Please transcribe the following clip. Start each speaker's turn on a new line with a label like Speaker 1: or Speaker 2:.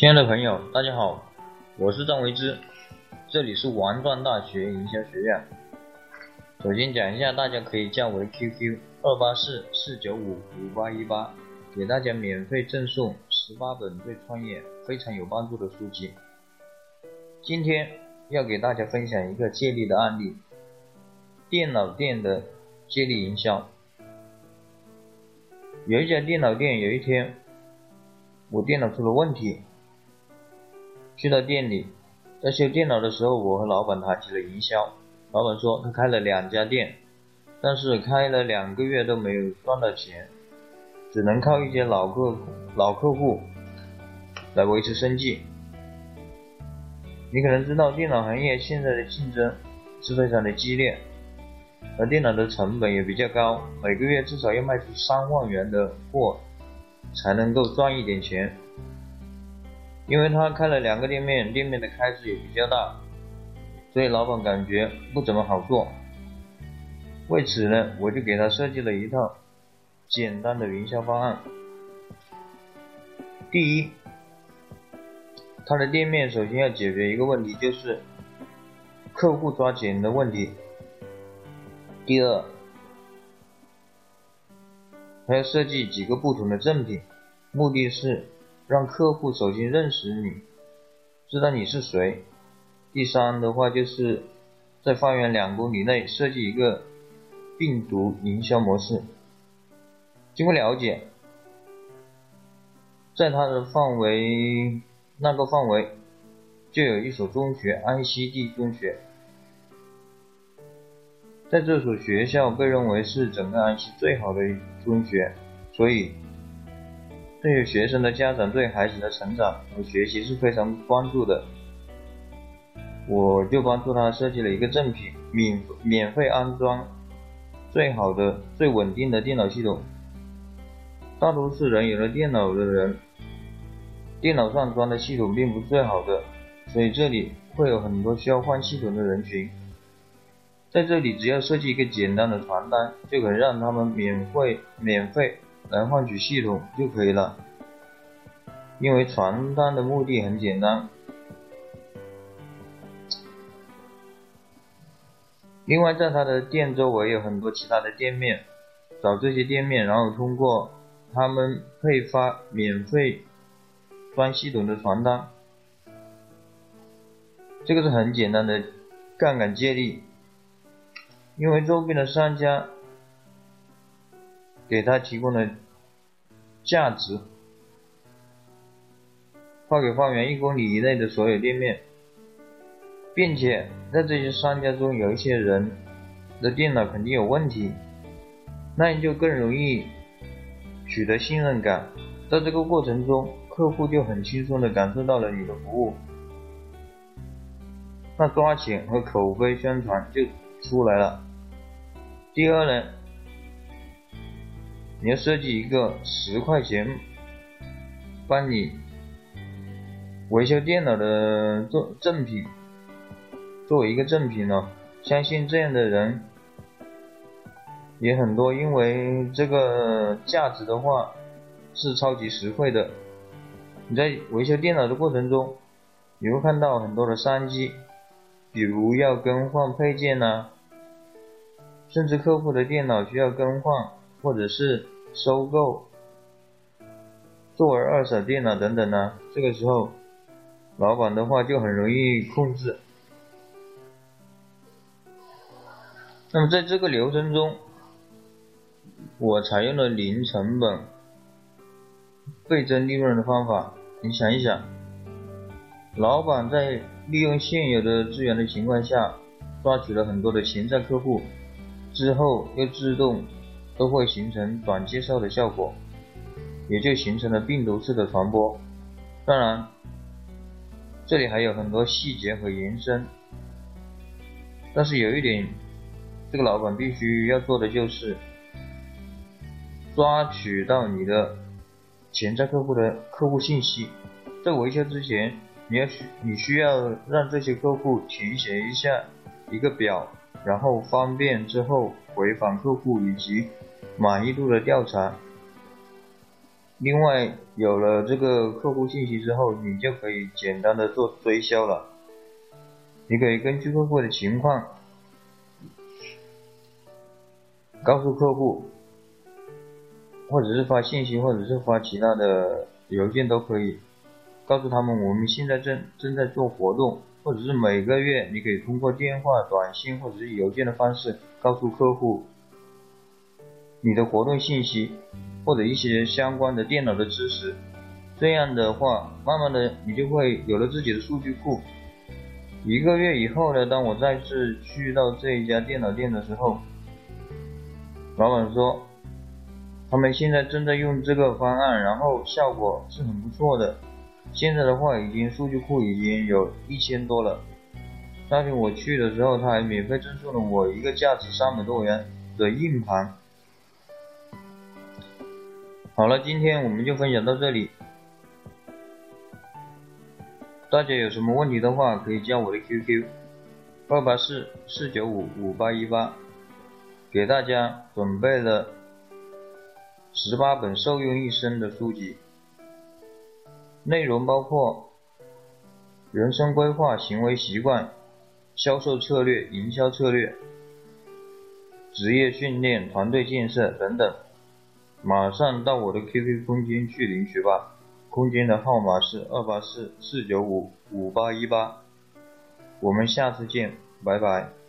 Speaker 1: 亲爱的朋友，大家好，我是张维之，这里是王庄大学营销学院。首先讲一下，大家可以加为 QQ 二八四四九五五八一八，给大家免费赠送十八本对创业非常有帮助的书籍。今天要给大家分享一个借力的案例，电脑店的借力营销。有一家电脑店，有一天我电脑出了问题。去到店里，在修电脑的时候，我和老板谈起了营销。老板说他开了两家店，但是开了两个月都没有赚到钱，只能靠一些老客老客户来维持生计。你可能知道，电脑行业现在的竞争是非常的激烈，而电脑的成本也比较高，每个月至少要卖出三万元的货，才能够赚一点钱。因为他开了两个店面，店面的开支也比较大，所以老板感觉不怎么好做。为此呢，我就给他设计了一套简单的营销方案。第一，他的店面首先要解决一个问题，就是客户抓钱的问题。第二，还要设计几个不同的赠品，目的是。让客户首先认识你，知道你是谁。第三的话，就是在方圆两公里内设计一个病毒营销模式。经过了解，在它的范围那个范围，就有一所中学——安溪地中学。在这所学校被认为是整个安溪最好的中学，所以。对于学生的家长对孩子的成长和学习是非常关注的，我就帮助他设计了一个赠品，免免费安装最好的、最稳定的电脑系统。大多数人有了电脑的人，电脑上装的系统并不是最好的，所以这里会有很多需要换系统的人群。在这里，只要设计一个简单的传单，就可以让他们免费免费。来换取系统就可以了，因为传单的目的很简单。另外，在他的店周围有很多其他的店面，找这些店面，然后通过他们配发免费装系统的传单，这个是很简单的杠杆借力，因为周边的商家。给他提供的价值，发给方圆一公里以内的所有店面，并且在这些商家中有一些人的电脑肯定有问题，那你就更容易取得信任感。在这个过程中，客户就很轻松的感受到了你的服务，那抓钱和口碑宣传就出来了。第二呢？你要设计一个十块钱帮你维修电脑的赠赠品，作为一个赠品呢，相信这样的人也很多，因为这个价值的话是超级实惠的。你在维修电脑的过程中，你会看到很多的商机，比如要更换配件呐，甚至客户的电脑需要更换。或者是收购作为二手电脑等等呢？这个时候，老板的话就很容易控制。那么在这个流程中，我采用了零成本倍增利润的方法。你想一想，老板在利用现有的资源的情况下，抓取了很多的潜在客户，之后又自动。都会形成短介绍的效果，也就形成了病毒式的传播。当然，这里还有很多细节和延伸，但是有一点，这个老板必须要做的就是抓取到你的潜在客户的客户信息，在维修之前，你要需你需要让这些客户填写一下一个表，然后方便之后回访客户以及。满意度的调查，另外，有了这个客户信息之后，你就可以简单的做推销了。你可以根据客户的情况，告诉客户，或者是发信息，或者是发其他的邮件都可以，告诉他们我们现在正正在做活动，或者是每个月你可以通过电话、短信或者是邮件的方式告诉客户你的活动信息。或者一些相关的电脑的知识，这样的话，慢慢的你就会有了自己的数据库。一个月以后呢，当我再次去到这一家电脑店的时候，老板说，他们现在正在用这个方案，然后效果是很不错的。现在的话，已经数据库已经有一千多了。那天我去的时候，他还免费赠送了我一个价值三百多元的硬盘。好了，今天我们就分享到这里。大家有什么问题的话，可以加我的 QQ：二八四四九五五八一八，给大家准备了十八本受用一生的书籍，内容包括人生规划、行为习惯、销售策略、营销策略、职业训练、团队建设等等。马上到我的 QQ 空间去领取吧，空间的号码是二八四四九五五八一八，我们下次见，拜拜。